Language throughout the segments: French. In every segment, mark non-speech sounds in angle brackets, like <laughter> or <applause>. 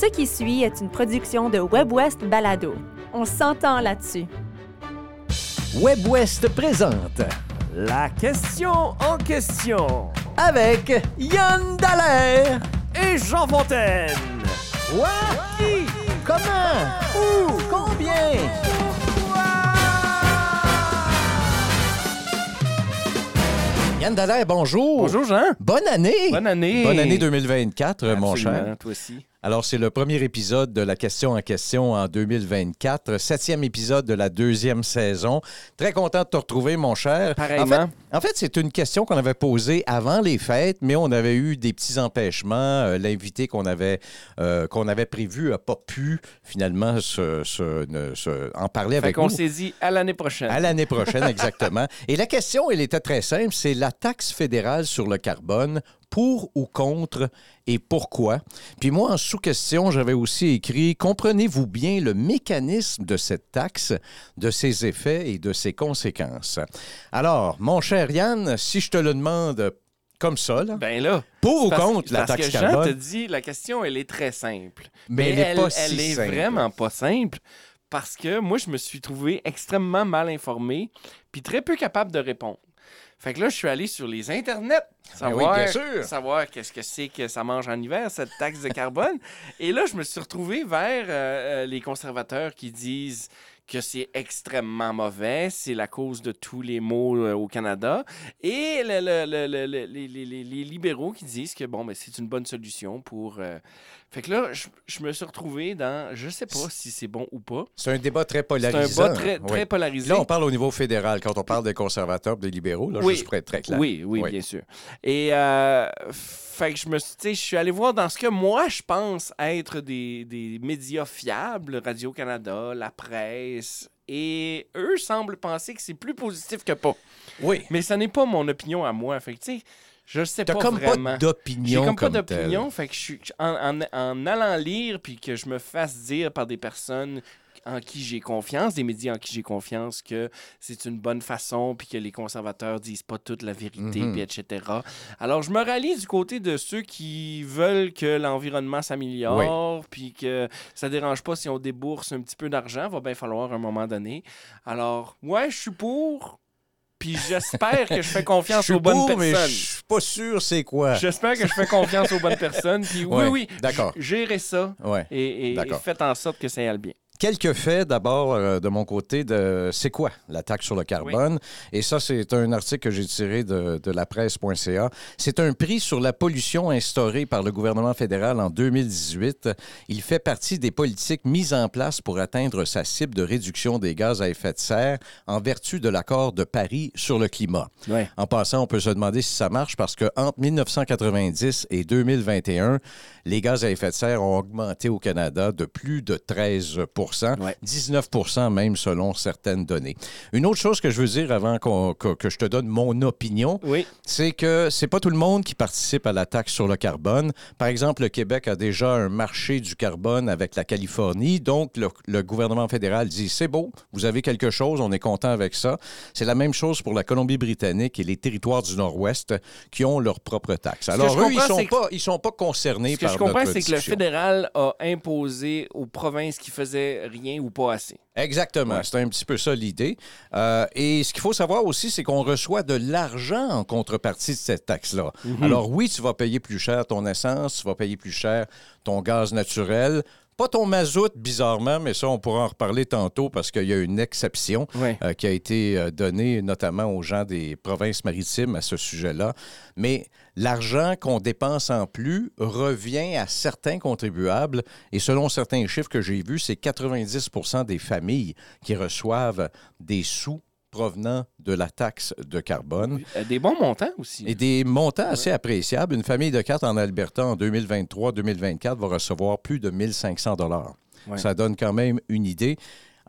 Ce qui suit est une production de WebWest Balado. On s'entend là-dessus. WebWest présente La question en question avec Yann Dallaire. et Jean Fontaine. Quoi? Qui? Comment? Où? Combien? Yann Dallaire, bonjour. Bonjour Jean. Bonne année. Bonne année. Bonne année 2024, mon cher. Toi aussi. Alors, c'est le premier épisode de la question en question en 2024, septième épisode de la deuxième saison. Très content de te retrouver, mon cher. Pareillement. En fait, en fait, c'est une question qu'on avait posée avant les fêtes, mais on avait eu des petits empêchements. Euh, L'invité qu'on avait, euh, qu'on avait prévu n'a pas pu finalement se, se- ne- se- en parler Fait avec qu'on nous. s'est dit à l'année prochaine. À l'année prochaine, exactement. Et la question, elle était très simple, c'est la taxe fédérale sur le carbone, pour ou contre et pourquoi? Puis moi, en sous-question, j'avais aussi écrit, comprenez-vous bien le mécanisme de cette taxe, de ses effets et de ses conséquences? Alors, mon cher Yann, si je te le demande comme ça, là, Ben là. pour ou contre la parce taxe que Jean carbone? te dit, la question, elle est très simple. Mais elle est pas si elle est simple. vraiment pas simple parce que moi, je me suis trouvé extrêmement mal informé puis très peu capable de répondre. Fait que là, je suis allé sur les internets, Ben oui, savoir, bien sûr. savoir qu'est-ce que c'est que ça mange en hiver, cette taxe de carbone. <laughs> Et là, je me suis retrouvé vers euh, euh, les conservateurs qui disent que c'est extrêmement mauvais, c'est la cause de tous les maux euh, au Canada, et le- le- le- le- le- les, les- les- les libéraux qui disent que bon, ben, c'est une bonne solution pour. euh, Fait que là, je, je me suis retrouvé dans, je sais pas si c'est bon ou pas. C'est un débat très C'est un bas très, très Oui. polarisé. Là, on parle au niveau fédéral. Quand on parle des conservateurs, des libéraux, là, Oui. juste pour être très clair. Oui, oui, Oui. bien sûr. Et euh, fait que je me suis, tu sais, je suis allé voir dans ce que moi je pense être des, des médias fiables, Radio-Canada, la presse, et eux semblent penser que c'est plus positif que pas. Oui. Mais ça n'est pas mon opinion à moi. Fait que tu sais, je sais pas comme vraiment. pas J'ai d'opinion comme pas comme telle. d'opinion, fait que je suis en, en- en allant lire puis que je me fasse dire par des personnes en qui j'ai confiance, des médias en qui j'ai confiance que c'est une bonne façon puis que les conservateurs disent pas toute la vérité Mhm. puis etc. Alors je me rallie du côté de ceux qui veulent que l'environnement s'améliore puis que ça dérange pas si on débourse un petit peu d'argent, va bien falloir à un moment donné. Alors ouais, je suis pour puis j'espère que je fais Je confiance suis aux bonnes mais je personnes. suis pas sûr c'est quoi. J'espère que je fais confiance aux bonnes personnes. Puis oui, Ouais, oui, d'accord. g- gérez ça Ouais. et, et- et faites en sorte que ça aille bien. Quelques faits d'abord euh, de mon côté de c'est quoi la taxe sur le carbone? Et ça, c'est un article que j'ai tiré de, de la presse.ca. C'est un prix sur la pollution instauré par le gouvernement fédéral en 2018. Il fait partie des politiques mises en place pour atteindre sa cible de réduction des gaz à effet de serre en vertu de l'accord de Paris sur le climat. Ouais. En passant, on peut se demander si ça marche parce qu'entre 1990 et 2021, les gaz à effet de serre ont augmenté au Canada de plus de 13 Ouais. 19 même selon certaines données. Une autre chose que je veux dire avant que, que je te donne mon opinion, Oui. c'est que c'est pas tout le monde qui participe à la taxe sur le carbone. Par exemple, le Québec a déjà un marché du carbone avec la Californie. Donc, le, le gouvernement fédéral dit c'est beau, vous avez quelque chose, on est content avec ça. C'est la même chose pour la Colombie-Britannique et les territoires du Nord-Ouest qui ont leur propre taxe. Alors, eux, ils sont pas, ils sont pas concernés par je comprends, c'est que le fédéral a imposé aux provinces qui faisaient rien ou pas assez. Exactement. Ouais. C'est un petit peu ça l'idée. Euh, et ce qu'il faut savoir aussi, c'est qu'on reçoit de l'argent en contrepartie de cette taxe-là. Mhm. Alors oui, tu vas payer plus cher ton essence, tu vas payer plus cher ton gaz naturel. Pas ton mazout, bizarrement, mais ça, on pourra en reparler tantôt parce qu'il y a une exception euh, qui a été euh, donnée notamment aux gens des provinces maritimes à ce sujet-là. Mais l'argent qu'on dépense en plus revient à certains contribuables et selon certains chiffres que j'ai vus, c'est 90% des familles qui reçoivent des sous provenant de la taxe de carbone. Euh, Des bons montants aussi. Et des montants assez appréciables. Une famille de quatre en Alberta en 2023-2024 va recevoir plus de 1500 dollars. Ouais. Ça donne quand même une idée.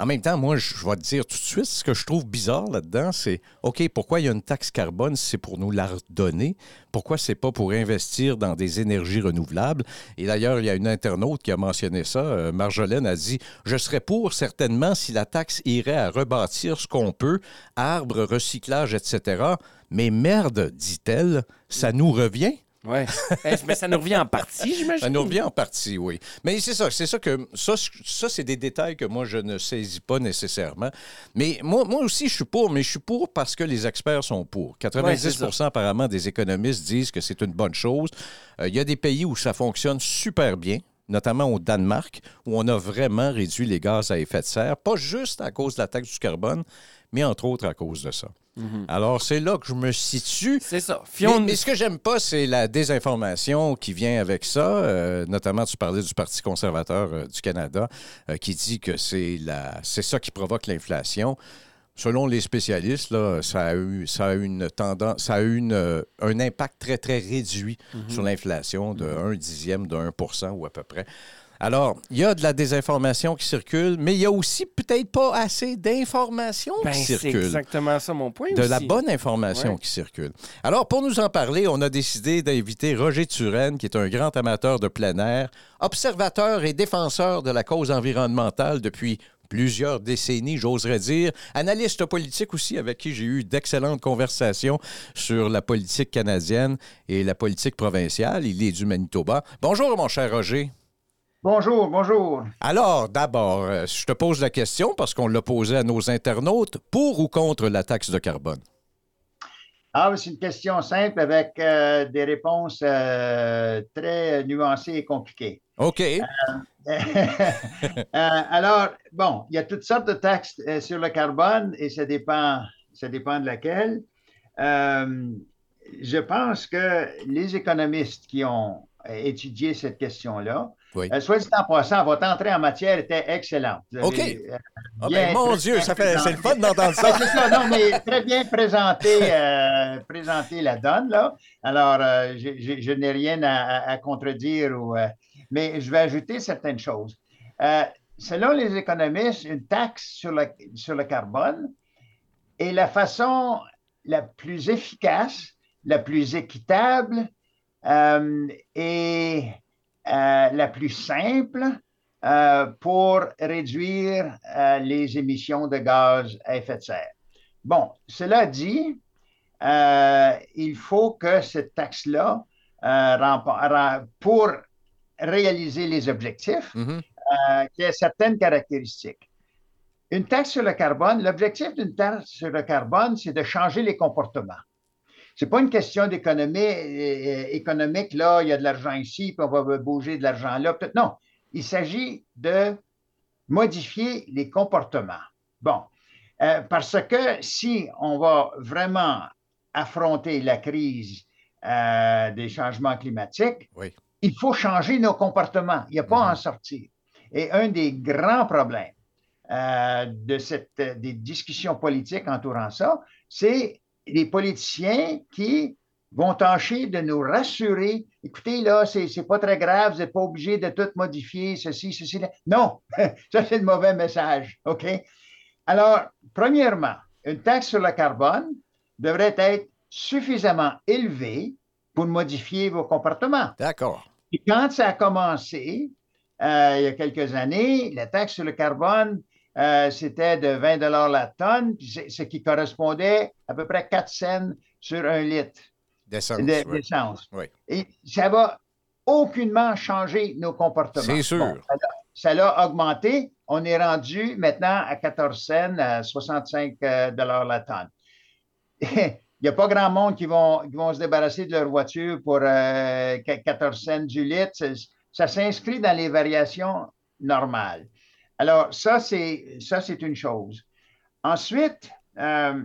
En même temps, moi, je vais te dire tout de suite, ce que je trouve bizarre là-dedans, c'est OK, pourquoi il y a une taxe carbone si c'est pour nous la redonner? Pourquoi c'est pas pour investir dans des énergies renouvelables? Et d'ailleurs, il y a une internaute qui a mentionné ça. euh, Marjolaine a dit Je serais pour certainement si la taxe irait à rebâtir ce qu'on peut, arbres, recyclage, etc. Mais merde, dit-elle, ça nous revient. Oui. <laughs> Eh, mais ça nous revient en partie, j'imagine. Ça nous revient en partie, oui. Mais c'est ça, c'est ça que. Ça, ça c'est des détails que moi, je ne saisis pas nécessairement. Mais moi, moi aussi, je suis pour, mais je suis pour parce que les experts sont pour. 90% apparemment des économistes disent que c'est une bonne chose. Euh, il y a des pays où ça fonctionne super bien notamment au Danemark, où on a vraiment réduit les gaz à effet de serre, pas juste à cause de la taxe du carbone, mais entre autres à cause de ça. Mhm. Alors, c'est là que je me situe. C'est ça. Mais, ce que j'aime pas, c'est la désinformation qui vient avec ça. Euh, notamment, tu parlais du Parti conservateur euh, du Canada, euh, qui dit que c'est c'est ça qui provoque l'inflation. Selon les spécialistes, là, ça a eu, ça a une tendance, ça a eu un impact très, très réduit mhm. sur l'inflation de 1 dixième de 1% ou à peu près. Alors, il y a de la désinformation qui circule, mais il y a aussi peut-être pas assez d'informations qui ben, circulent. C'est exactement ça mon point. De la bonne information qui circule. Alors, pour nous en parler, on a décidé d'inviter Roger Turenne, qui est un grand amateur de plein air, observateur et défenseur de la cause environnementale depuis plusieurs décennies, j'oserais dire. Analyste politique aussi, avec qui j'ai eu d'excellentes conversations sur la politique canadienne et la politique provinciale. Il est du Manitoba. Bonjour, mon cher Roger. Bonjour, bonjour. Alors, d'abord, euh, je te pose la question parce qu'on l'a posée à nos internautes. Pour ou contre la taxe de carbone? Ah, c'est une question simple avec euh, des réponses euh, très nuancées et compliquées. OK. <laughs> alors, bon, il y a toutes sortes de taxes sur le carbone et ça dépend, ça dépend de laquelle. je pense que les économistes qui ont étudié cette question-là euh, soit dit en passant, votre entrée en matière était excellente. OK. Euh, ah ben, mon Dieu, ça fait, c'est le fun d'entendre ça. <laughs> c'est ça, non, mais très bien présenté, euh, présenté la donne, là. Alors, je, n'ai rien à, contredire, ou, mais je vais ajouter certaines choses. selon les économistes, une taxe sur le, sur le carbone est la façon la plus efficace, la plus équitable et euh, la plus simple euh, pour réduire euh, les émissions de gaz à effet de serre. Bon, cela dit, il faut que cette taxe-là, pour réaliser les objectifs, mm ait certaines caractéristiques. Une taxe sur le carbone, l'objectif d'une taxe sur le carbone, c'est de changer les comportements n'est pas une question d'économie euh, économique, là, il y a de l'argent ici, puis on va bouger de l'argent là. Non, il s'agit de modifier les comportements. Bon, euh, parce que si on va vraiment affronter la crise euh, des changements climatiques, il faut changer nos comportements. Il n'y a pas à en mm-hmm. sortir. Et un des grands problèmes de cette, des discussions politiques entourant ça, c'est les politiciens qui vont tâcher de nous rassurer. Écoutez, là, c'est pas très grave, vous n'êtes pas obligé de tout modifier, ceci, ceci. Là. Non, <laughs> ça, c'est le mauvais message. OK? Alors, premièrement, une taxe sur le carbone devrait être suffisamment élevée pour modifier vos comportements. D'accord. Et quand ça a commencé, euh, il y a quelques années, la taxe sur le carbone euh, c'était de 20 la tonne, ce qui correspondait à peu près 4 cents sur un litre d'essence. Et ça va aucunement changer nos comportements. C'est sûr. ça l'a augmenté. On est rendu maintenant à 14 cents, à 65 euh, la tonne. <laughs> Il n'y a pas grand monde qui vont, vont se débarrasser de leur voiture pour 14 euh, cents du litre. Ça s'inscrit dans les variations normales. Alors, ça, c'est, ça, c'est une chose. Ensuite, euh,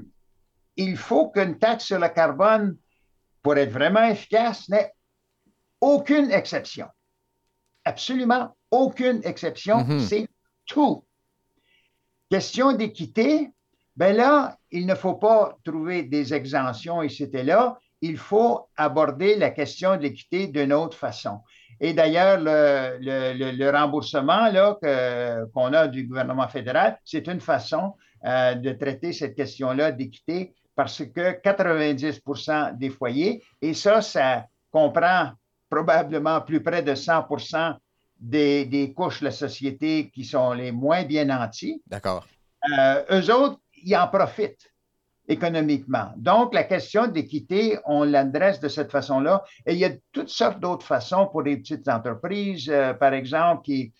il faut qu'une taxe sur le carbone, pour être vraiment efficace, n'ait aucune exception. Absolument aucune exception. Mm-hmm. C'est tout. Question d'équité, ben là, il ne faut pas trouver des exemptions et c'était là. Il faut aborder la question de l'équité d'une autre façon. Et d'ailleurs, le, remboursement là, qu'on a du gouvernement fédéral, c'est une façon euh, de traiter cette question-là d'équité parce que 90% des foyers, et ça, ça comprend probablement plus près de 100 des, des, couches de la société qui sont les moins bien nantis. D'accord. Euh, eux autres, ils en profitent. Économiquement. Donc, la question d'équité, on l'adresse de cette façon-là. Et il y a toutes sortes d'autres façons pour les petites entreprises, euh, par exemple, qui,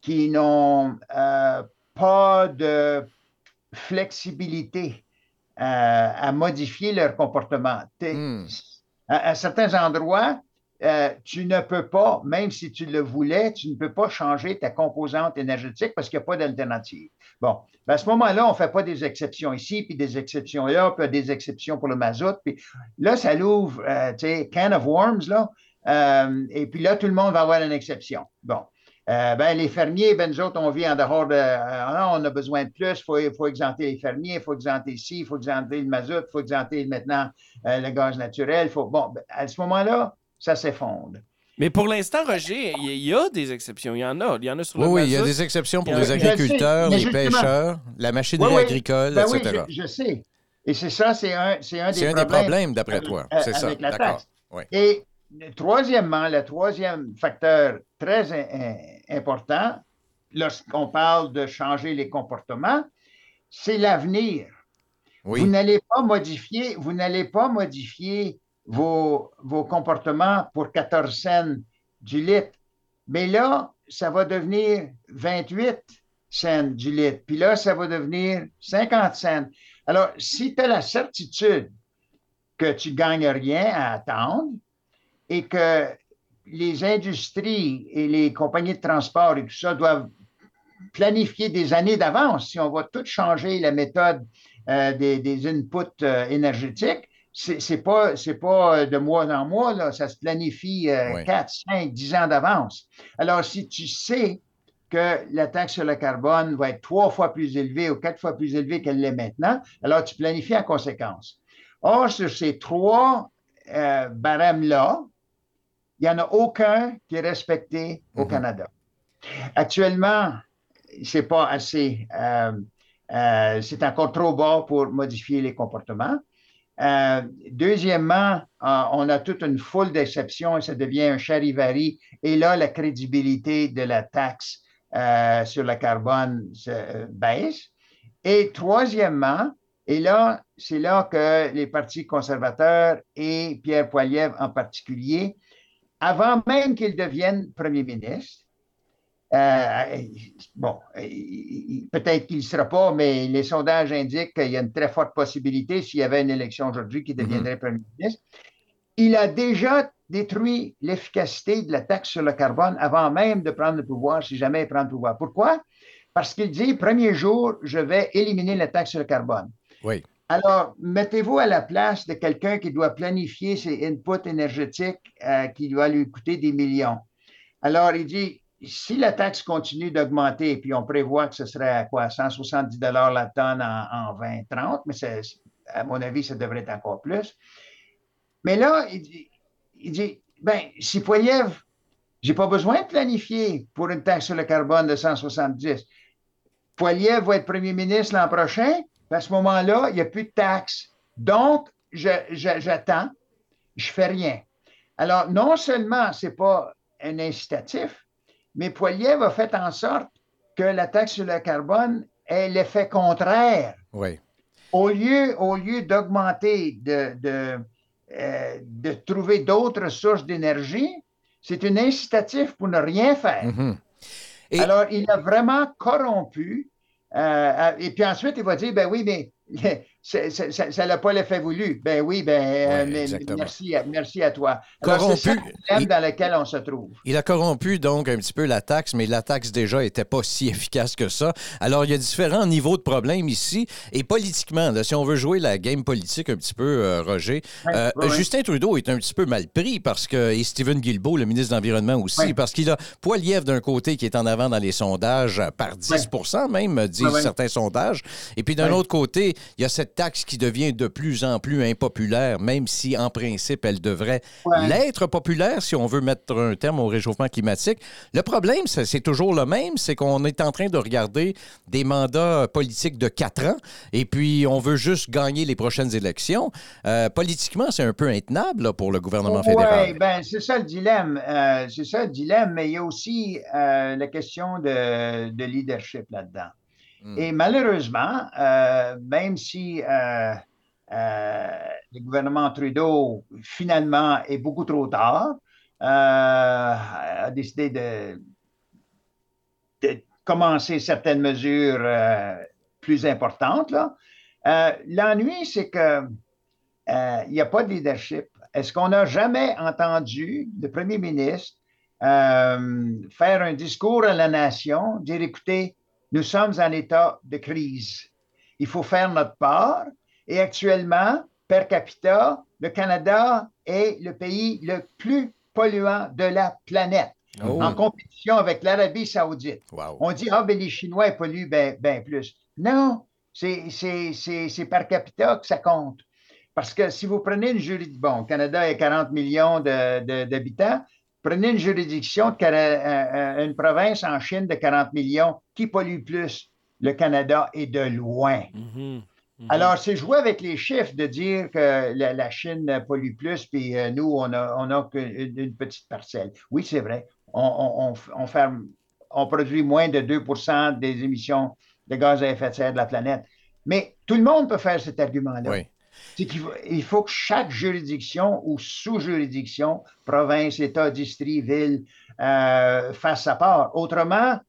qui n'ont euh, pas de flexibilité euh, à modifier leur comportement. Hmm. À, à, certains endroits, euh, tu ne peux pas, même si tu le voulais, tu ne peux pas changer ta composante énergétique parce qu'il n'y a pas d'alternative. Bon, ben à ce moment-là, on ne fait pas des exceptions ici, puis des exceptions là, puis des exceptions pour le mazout. Puis là, ça l'ouvre, euh, tu sais, can of worms, là. Euh, et puis là, tout le monde va avoir une exception. Bon. Euh, ben, les fermiers, ben, nous autres, on vit en dehors de. Euh, on a besoin de plus, il faut, faut, exempter les fermiers, il faut exempter ici, il faut exempter le mazout, il faut exempter maintenant le gaz naturel. Faut, bon, ben, à ce moment-là, ça s'effondre. Mais pour l'instant, Roger, il y a des exceptions. Il y en a. Il y en a sur le Oui, oui, il y a des exceptions pour les agriculteurs, les pêcheurs, la machinerie Oui, oui. agricole, Ben oui, etc. je, je sais. Et c'est ça, c'est un, c'est un des C'est un des problèmes. problèmes, d'après toi. euh, C'est ça. D'accord. Et troisièmement, le troisième facteur très in- important, lorsqu'on parle de changer les comportements, c'est l'avenir. Vous n'allez pas modifier, vous n'allez pas modifier vos, vos comportements pour 14 cents du litre. Mais là, ça va devenir 28 cents du litre. Puis là, ça va devenir 50 cents. Alors, si tu as la certitude que tu gagnes rien à attendre et que les industries et les compagnies de transport et tout ça doivent planifier des années d'avance, si on va tout changer la méthode euh, des, des inputs euh, énergétiques, c'est pas, c'est pas de mois en mois, là, ça se planifie euh, Oui. 4, 5, 10 ans d'avance. Alors, si tu sais que la taxe sur le carbone va être trois fois plus élevée ou quatre fois plus élevée qu'elle l'est maintenant, alors tu planifies en conséquence. Or, sur ces trois euh, barèmes-là, il n'y en a aucun qui est respecté au Mhm. Canada. Actuellement, c'est pas assez. euh, euh, c'est encore trop bas pour modifier les comportements. Euh, deuxièmement, euh, on a toute une foule d'exceptions et ça devient un charivari. Et là, la crédibilité de la taxe euh, sur le carbone se, baisse. Et troisièmement, et là, c'est là que les partis conservateurs et Pierre Poilievre en particulier, avant même qu'il devienne premier ministre, euh, bon, peut-être qu'il ne sera pas, mais les sondages indiquent qu'il y a une très forte possibilité, s'il y avait une élection aujourd'hui, qu'il deviendrait premier ministre. Il a déjà détruit l'efficacité de la taxe sur le carbone avant même de prendre le pouvoir, si jamais il prend le pouvoir. Pourquoi? Parce qu'il dit, premier jour, je vais éliminer la taxe sur le carbone. Oui. Alors, mettez-vous à la place de quelqu'un qui doit planifier ses inputs énergétiques euh, qui doit lui coûter des millions. Alors, il dit, si la taxe continue d'augmenter, puis on prévoit que ce serait à quoi, 170 la tonne en, en 2030, mais c'est- à mon avis, ça devrait être encore plus. Mais là, il dit, il dit ben, si Poiliev, j'ai pas besoin de planifier pour une taxe sur le carbone de 170. Poiliev va être premier ministre l'an prochain, à ce moment-là, il n'y a plus de taxes. Donc, j'attends, je fais rien. Alors, non seulement ce n'est pas un incitatif, mais Poiliev a fait en sorte que la taxe sur le carbone ait l'effet contraire. Oui. Au lieu, au lieu d'augmenter, de, de, euh, de trouver d'autres sources d'énergie, c'est un incitatif pour ne rien faire. Mhm. Et- Alors, il a vraiment corrompu. euh, et puis ensuite, il va dire, ben oui, mais ça n'a pas l'effet voulu. Ben oui, ben euh, Ouais, merci, à, merci à toi. Alors, Corrompu. dans lequel on se trouve. Il a corrompu donc un petit peu la taxe, mais la taxe déjà n'était pas si <laughs> efficace que ça. Alors, il y a différents niveaux de problèmes ici. Et politiquement, là, si on veut jouer la game politique un petit peu, euh, Roger, Ouais, euh, ouais, ouais. Justin Trudeau est un petit peu mal pris parce que, et Stephen Guilbeault, le ministre de l'Environnement aussi, parce qu'il a Poiliev d'un côté qui est en avant dans les sondages euh, par 10 même, disent certains sondages. Et puis d'un autre côté, il y a cette taxe qui devient de plus en plus impopulaire, même si en principe, elle devrait Ouais. l'être populaire si on veut mettre un terme au réchauffement climatique. Le problème, c'est toujours le même, c'est qu'on est en train de regarder des mandats politiques de quatre ans et puis on veut juste gagner les prochaines élections. Euh, politiquement, c'est un peu intenable là, pour le gouvernement fédéral. Oui, ben, c'est ça le dilemme. euh, c'est ça le dilemme, mais il y a aussi euh, la question de, de leadership là-dedans. Hmm. Et malheureusement, euh, même si euh, le gouvernement Trudeau, finalement, est beaucoup trop tard, a décidé de, de, commencer certaines mesures plus importantes. L'ennui, c'est que il n'y a pas de leadership. Est-ce qu'on n'a jamais entendu le premier ministre euh, faire un discours à la nation, dire écoutez, nous sommes en état de crise. Il faut faire notre part. Et actuellement, per capita, le Canada est le pays le plus polluant de la planète, oh. en compétition avec l'Arabie saoudite. On dit, ah, ben les Chinois polluent bien ben plus. Non, c'est per capita que ça compte. Parce que si vous prenez une juridiction, bon, Canada a 40 millions d'habitants, prenez une juridiction, de, euh, euh, une province en Chine de 40 millions, qui pollue plus? Le Canada est de loin. Mm-hmm. Mm-hmm. Alors, c'est jouer avec les chiffres de dire que la, Chine pollue plus, puis euh, nous, on n'a on a qu'une petite parcelle. Oui, c'est vrai. On, on, produit moins de 2% des émissions de gaz à effet de serre de la planète. Mais tout le monde peut faire cet argument-là. Oui il faut que chaque juridiction ou sous-juridiction, province, État, district, ville, euh, fasse sa part. Autrement,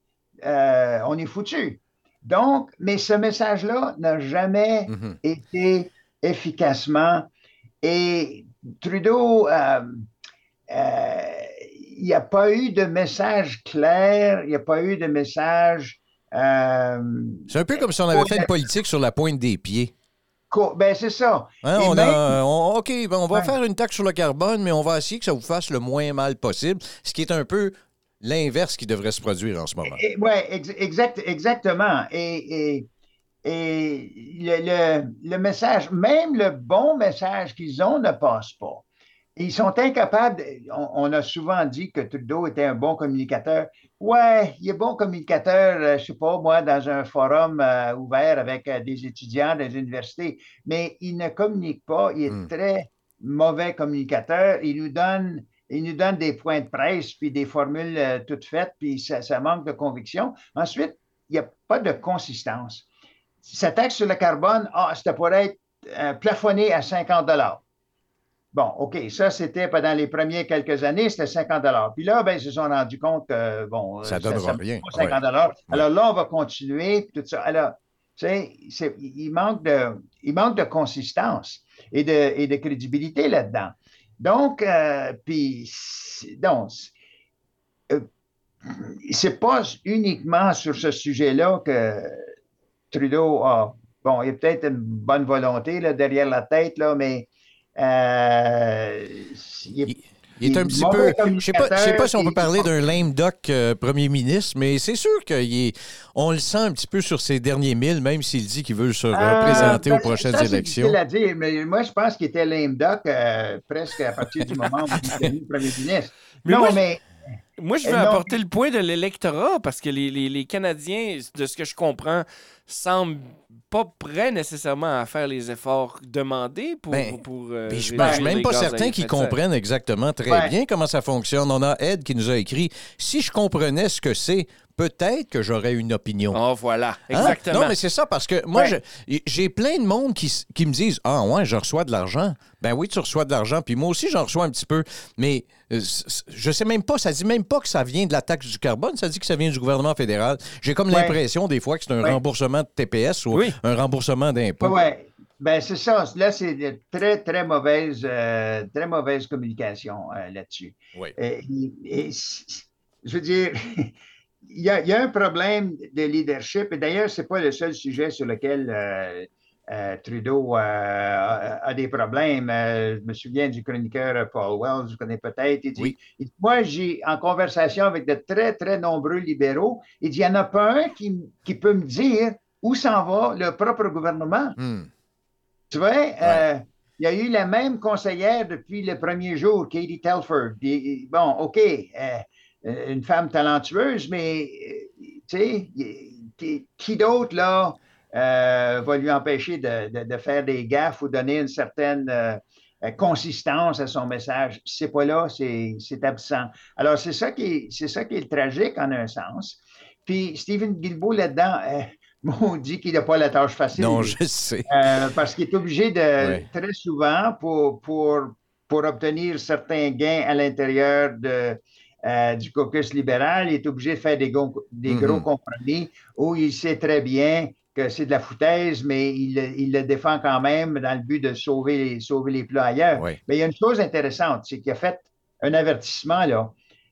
euh, on est foutu. Donc, mais ce message-là n'a jamais mm-hmm. été efficacement. Et Trudeau, euh, il n'y a pas eu de message clair, il n'y a pas eu de message. C'est un peu comme si on avait fait une politique sur la pointe des pieds. Ben, c'est ça. Hein, on OK, ben, on va faire une taxe sur le carbone, mais on va essayer que ça vous fasse le moins mal possible, ce qui est un peu l'inverse qui devrait se produire en ce moment. Oui, exact, exactement. Et, et, le, le, message, même le bon message qu'ils ont ne passe pas. Ils sont incapables. on, a souvent dit que Trudeau était un bon communicateur. Ouais, il est bon communicateur, euh, je sais pas, moi, dans un forum euh, ouvert avec euh, des étudiants des universités, mais il ne communique pas, il est hmm. très mauvais communicateur. Il nous donne, il nous donne des points de presse, puis des formules toutes faites, puis ça, manque de conviction. Ensuite, il n'y a pas de consistance. Sa taxe sur le carbone, ah, c'était pour être plafonné à 50 dollars. Bon, OK, ça, c'était pendant les premières quelques années, c'était 50 Puis là, ben, ils se sont rendus compte que, bon, ça ne donnera rien. 50 Alors là, on va continuer, tout ça. Alors, tu sais, il manque, de, il manque de consistance et de, et de crédibilité là-dedans. Donc, euh, puis, donc, euh, c'est pas uniquement sur ce sujet-là que Trudeau a, bon, il y a peut-être une bonne volonté là, derrière la tête, là, mais euh, il, est, un petit peu. Je ne sais, sais, pas si on peut parler d'un lame duck euh, premier ministre, mais c'est sûr qu'on le sent un petit peu sur ses derniers milles, même s'il dit qu'il veut se euh, représenter aux prochaines élections. À dire, mais moi, je pense qu'il était lame duck presque à partir du moment où il est devenu premier ministre. <laughs> non, mais. Moi, je veux apporter le point de l'électorat parce que les, les, les, Canadiens, de ce que je comprends, semblent pas prêt nécessairement à faire les efforts demandés pour. Ben, pour euh, je ne suis même pas certain qu'ils comprennent exactement très bien comment ça fonctionne. On a Ed qui nous a écrit Si je comprenais ce que c'est, peut-être que j'aurais une opinion. Oh, voilà, hein? exactement. Non, mais c'est ça, parce que moi, j'ai plein de monde qui, qui, me disent Ah, ouais, je reçois de l'argent. Ben oui, tu reçois de l'argent, puis moi aussi, j'en reçois un petit peu. Mais euh, je sais même pas, ça dit même pas que ça vient de la taxe du carbone, ça dit que ça vient du gouvernement fédéral. J'ai comme l'impression, des fois, que c'est un remboursement de TPS ou un remboursement d'impôts. Oui, ben c'est ça. Là, c'est de très, très mauvaise, euh, très mauvaise communication euh, là-dessus. Oui. je veux dire, <laughs> il y, a, un problème de leadership, et d'ailleurs, ce n'est pas le seul sujet sur lequel euh, euh, Trudeau euh, a, des problèmes. je me souviens du chroniqueur Paul Wells, je connais peut-être. Il dit, Moi, j'ai en conversation avec de très, très nombreux libéraux, il dit il n'y en a pas un qui, qui peut me dire où s'en va le propre gouvernement? Hmm. Tu vois, il y a eu la même conseillère depuis le premier jour, Katie Telford. bon, OK euh, une femme talentueuse, mais euh, tu sais, qui, d'autre là euh, va lui empêcher de, faire des gaffes ou donner une certaine consistance à son message? C'est pas là, c'est absent. Alors, c'est ça, qui est, ça qui est tragique en un sens. Puis, Stephen Guilbeault, là-dedans, maudit qu'il n'a pas la tâche facile. Non, je sais. Euh, parce qu'il est obligé de, très souvent, pour, pour, pour obtenir certains gains à l'intérieur de, euh, du caucus libéral, il est obligé de faire des, gros- des gros compromis où il sait très bien que c'est de la foutaise, mais il, le- il le défend quand même dans le but de sauver les, sauver les plats ailleurs. Oui. Mais il y a une chose intéressante, c'est qu'il a fait un avertissement, là.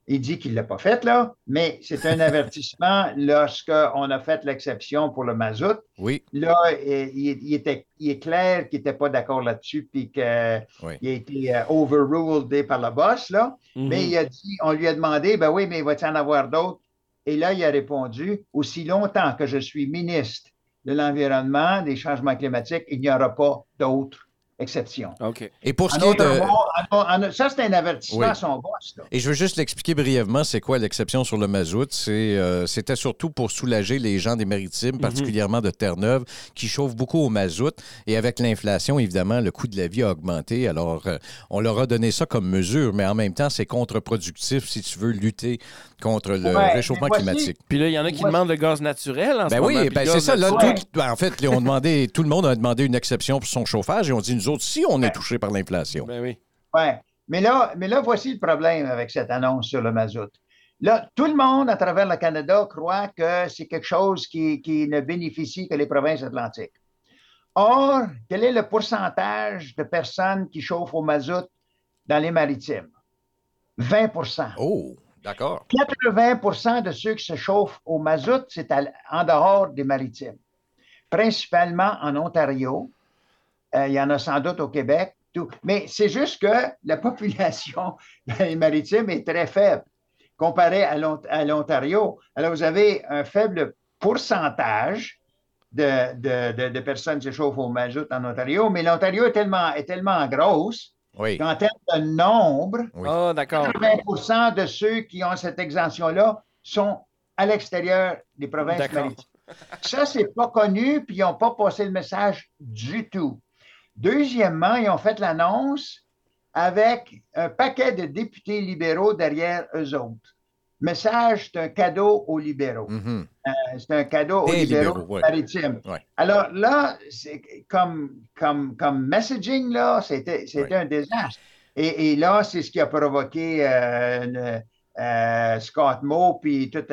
Il dit qu'il ne l'a pas fait, là, mais c'est un <laughs> avertissement lorsqu'on a fait l'exception pour le mazout. Oui. Là, il, il- il était, il est clair qu'il n'était pas d'accord là-dessus, puis qu'il Oui. a été euh, overruled par le boss, là. Mhm. Mais il a dit, on lui a demandé, ben oui, mais va-t-il en avoir d'autres? Et là, il a répondu, aussi longtemps que je suis ministre de l'Environnement, des changements climatiques, il n'y aura pas d'autres exceptions. OK. Et pour ce qui est de. mot, ça, c'est un avertissement Oui. à son boss. là. Et je veux juste l'expliquer brièvement, c'est quoi l'exception sur le mazout? C'est, euh, c'était surtout pour soulager les gens des maritimes, particulièrement de Terre-Neuve, qui chauffent beaucoup au mazout. Et avec l'inflation, évidemment, le coût de la vie a augmenté. Alors, euh, on leur a donné ça comme mesure, mais en même temps, c'est contre-productif si tu veux lutter contre le Ouais, réchauffement climatique. Puis là, il y en a qui demandent le gaz naturel en Ben oui, ben le c'est ça. Là, tout- ben, en fait, ils ont demandé, tout le monde a demandé une exception pour son chauffage et on dit, nous autres, si on est touché par l'inflation. Ben oui. Ouais. Mais là, mais là, voici le problème avec cette annonce sur le mazout. Là, tout le monde à travers le Canada croit que c'est quelque chose qui, qui ne bénéficie que les provinces atlantiques. Or, quel est le pourcentage de personnes qui chauffent au mazout dans les maritimes? 20% Oh, d'accord. 80% de ceux qui se chauffent au mazout, c'est en dehors des maritimes, principalement en Ontario. Euh, il y en a sans doute au Québec. Mais c'est juste que la <laughs> population les maritimes est très faible comparée à l'Ont- à l'Ontario. Alors, vous avez un faible pourcentage de personnes qui se chauffent au mazout en Ontario, mais l'Ontario est tellement, est tellement grosse Oui. qu'en termes de nombre, Oui. 80 de ceux qui ont cette exemption-là sont à l'extérieur des provinces maritimes. Ça, c'est pas connu, puis ils n'ont pas passé le message du tout. Deuxièmement, ils ont fait l'annonce avec un paquet de députés libéraux derrière eux autres. Message, c'est un cadeau aux libéraux. Mhm. Euh, C'est un cadeau aux Des libéraux, libéraux, ouais. maritimes. Ouais. Alors là, comme, comme, comme messaging, là, c'était Ouais. un désastre. Et, et là, c'est ce qui a provoqué euh, une- euh, Scott Moe, puis tout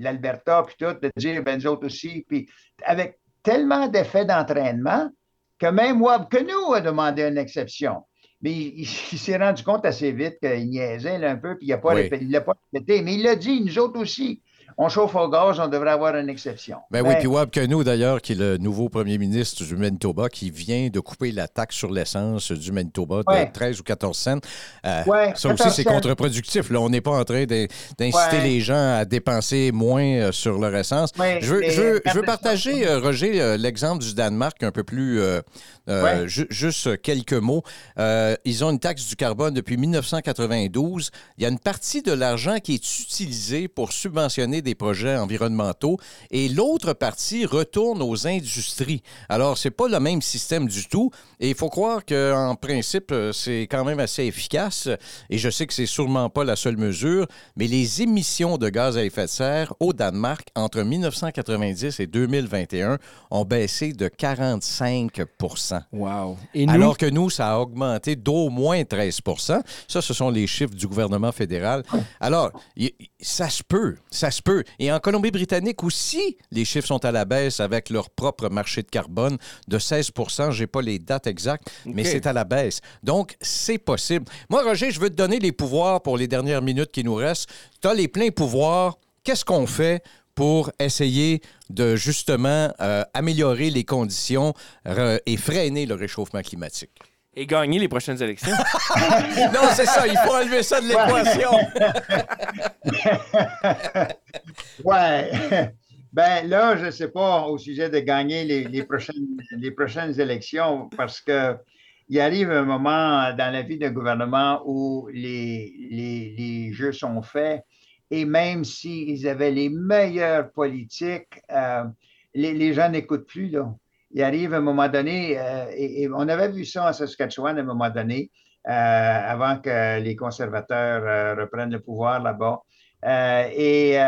l'Alberta, puis tout, de dire, ben nous autres aussi, puis avec tellement d'effets d'entraînement que même Wab Kenou a demandé une exception. Mais <laughs> il, s'est rendu compte assez vite qu'il niaisait là, un peu, puis il n'a pas, Oui. il l'a pas répété. Mais il l'a dit, nous autres aussi, on chauffe au gaz, on devrait avoir une exception. Ben oui, puis Wab Kenou, d'ailleurs, qui est le nouveau premier ministre du Manitoba, qui vient de couper la taxe sur l'essence du Manitoba de Ouais. 13 ou 14 cents. Euh, Ouais, ça aussi, 14 c'est contre-productif. Là, on n'est pas en train d'in- d'inciter Ouais. les gens à dépenser moins euh, sur leur essence. Je veux, mais je veux- je veux après ça- partager, euh, Roger, l'exemple du Danemark un peu plus... euh, ju- juste quelques mots. Ils ont une taxe du carbone depuis 1992. Il y a une partie de l'argent qui est utilisée pour subventionner des projets environnementaux et l'autre partie retourne aux industries. Alors, c'est pas le même système du tout et il faut croire qu'en principe, euh, c'est quand même assez efficace et je sais que c'est sûrement pas la seule mesure, mais les émissions de gaz à effet de serre au Danemark entre 1990 et 2021 ont baissé de 45% Wow. Et nous, alors que nous, ça a augmenté d'au moins 13 Ça, ce sont les chiffres du gouvernement fédéral. Alors, y- y- ça se peut, ça se peut. Et en Colombie-Britannique aussi, les chiffres sont à la baisse avec leur propre marché de carbone de 16 Je n'ai pas les dates exactes, mais c'est à la baisse. Donc, c'est possible. Moi, Roger, je veux te donner les pouvoirs pour les dernières minutes qui nous restent. Tu as les pleins pouvoirs. Qu'est-ce qu'on fait pour essayer de justement euh, améliorer les conditions et freiner le réchauffement climatique? Et gagner les prochaines élections. <laughs> non, c'est ça, il faut enlever ça de l'équation. <laughs> Ouais. Ben là, je ne sais pas au sujet de gagner les, les prochaines, les prochaines élections parce que il arrive un moment dans la vie d'un gouvernement où les, les, les jeux sont faits et même s'ils avaient les meilleures politiques, euh, les, les gens n'écoutent plus. Là. Il arrive un moment donné, euh, et, on avait vu ça en Saskatchewan à un moment donné, euh, avant que les conservateurs euh, reprennent le pouvoir là-bas. Et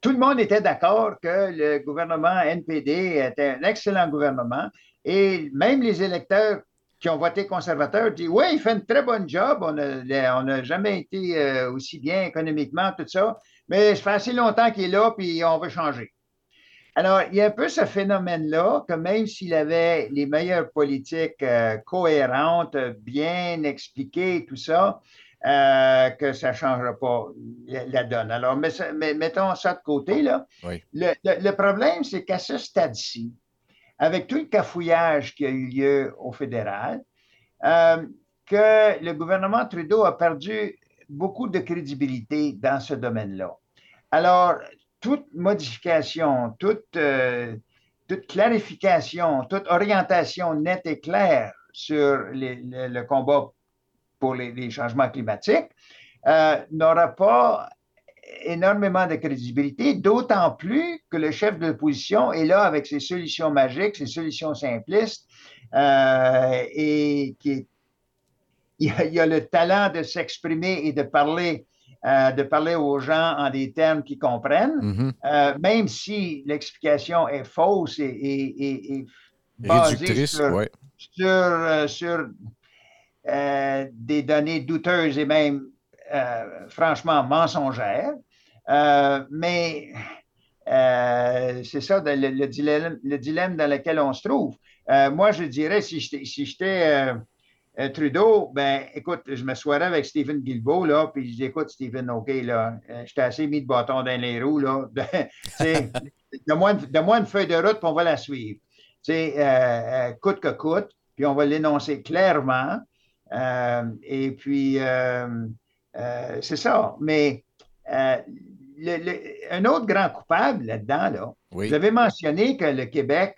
tout le monde était d'accord que le gouvernement NPD était un excellent gouvernement et même les électeurs qui ont voté conservateur disent Oui, il fait un très bon job, on n'a jamais été aussi bien économiquement, tout ça, mais ça fait assez longtemps qu'il est là, puis on veut changer. Alors, il y a un peu ce phénomène-là, que même s'il avait les meilleures politiques euh, cohérentes, bien expliquées, tout ça, euh, que ça ne changera pas la, donne. Alors, mais, mettons ça de côté. Là. Le, problème, c'est qu'à ce stade-ci, avec tout le cafouillage qui a eu lieu au fédéral, euh, que le gouvernement Trudeau a perdu beaucoup de crédibilité dans ce domaine-là. Alors, toute modification, toute, euh, toute clarification, toute orientation nette et claire sur le combat pour les, changements climatiques, euh, n'aura pas énormément de crédibilité, d'autant plus que le chef de l'opposition est là avec ses solutions magiques, ses solutions simplistes, euh, et qui a, le talent de s'exprimer et de parler, euh, de parler aux gens en des termes qu'ils comprennent, mm-hmm. même si l'explication est fausse et, basée sur, sur euh, des données douteuses et même euh, franchement mensongères. Euh, mais c'est ça le, dilemme, dans lequel on se trouve. moi, je dirais, si j'étais Trudeau, ben, écoute, je me soirais avec Stephen Guilbeault, là, puis je dis, écoute, Stephen, OK, là, je t'ai assez mis de bâton dans les roues, là. <laughs> Donne-moi une, une, feuille de route, puis on va la suivre. coûte que coûte, puis on va l'énoncer clairement. Euh, et puis, euh, euh, c'est ça. Mais un autre grand coupable là-dedans, là, vous avez mentionné que le Québec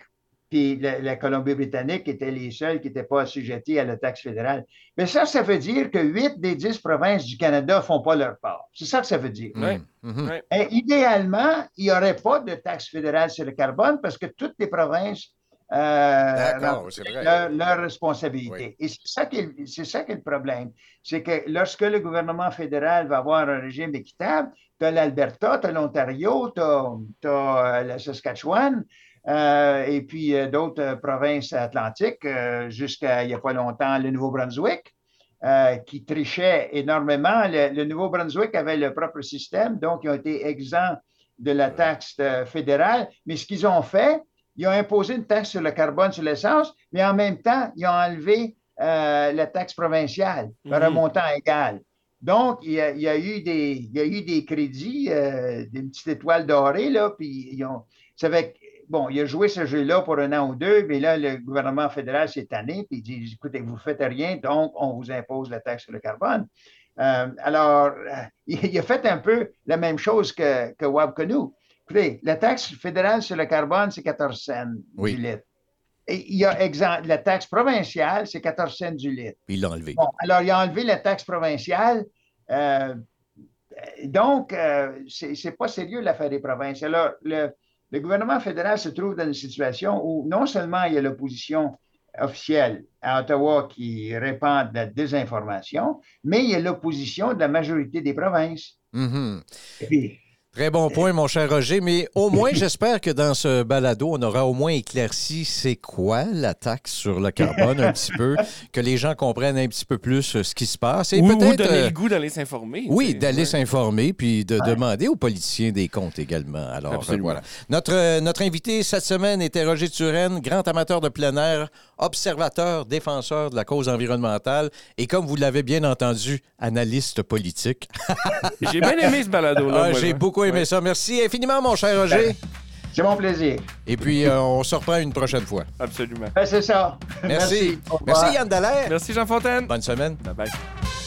puis la, Colombie-Britannique étaient les seuls qui n'étaient pas assujettis à la taxe fédérale. Mais ça, ça veut dire que 8 des 10 provinces du Canada ne font pas leur part. C'est ça que ça veut dire. Mm-hmm. idéalement, il n'y aurait pas de taxe fédérale sur le carbone parce que toutes les provinces euh, leur, responsabilité. Et c'est ça, qui est, c'est ça qui est le problème. C'est que lorsque le gouvernement fédéral va avoir un régime équitable, tu as l'Alberta, tu as l'Ontario, tu as, euh, la Saskatchewan, euh, et puis d'autres provinces atlantiques, jusqu'à il n'y a pas longtemps, le Nouveau-Brunswick. qui trichait énormément. Le, le Nouveau-Brunswick avait le propre système, donc ils ont été exempts de la taxe fédérale. Mais ce qu'ils ont fait, ils ont imposé une taxe sur le carbone, sur l'essence, mais en même temps, ils ont enlevé euh, la taxe provinciale par un montant égal. Donc, il y a, eu, des, eu des crédits, euh, des petites étoiles dorées, là, puis ils ont, bon, il a joué ce jeu-là pour un an ou deux, mais là, le gouvernement fédéral s'est tanné, puis il dit, écoutez, vous ne faites rien, donc on vous impose la taxe sur le carbone. Euh, alors, <laughs> il, a fait un peu la même chose que, que. Écoutez, la taxe fédérale sur le carbone, c'est 14 cents du litre. Et il y a exemple, la taxe provinciale, c'est 14 cents du litre. il l'a enlevé. Bon, alors, il a enlevé la taxe provinciale. Euh, donc, euh, ce c'est pas sérieux l'affaire des provinces. Alors, le, le, gouvernement fédéral se trouve dans une situation où non seulement il y a l'opposition officielle à Ottawa qui répand de la désinformation, mais il y a l'opposition de la majorité des provinces. Mm Très bon point, mon cher Roger. Mais au moins, j'espère que dans ce balado, on aura au moins éclairci c'est quoi la taxe sur le carbone un petit peu, que les gens comprennent un petit peu plus euh, ce qui se passe. Et peut-être. donner le euh, goût d'aller s'informer. Oui, d'aller s'informer, puis de demander aux politiciens des comptes également. Alors, voilà. Notre, euh, notre invité cette semaine était Roger Turenne, grand amateur de plein air, observateur, défenseur de la cause environnementale et, comme vous l'avez bien entendu, analyste politique. <laughs> J'ai bien aimé ce balado-là. Ah, j'ai beaucoup aimé ça. Merci infiniment, mon cher Roger. C'est mon plaisir. Et puis, euh, on se reprend une prochaine fois. Absolument. Ben, c'est ça. Merci. Merci, Yann Dallaire. Merci, Jean Fontaine. Bonne semaine. Bye bye.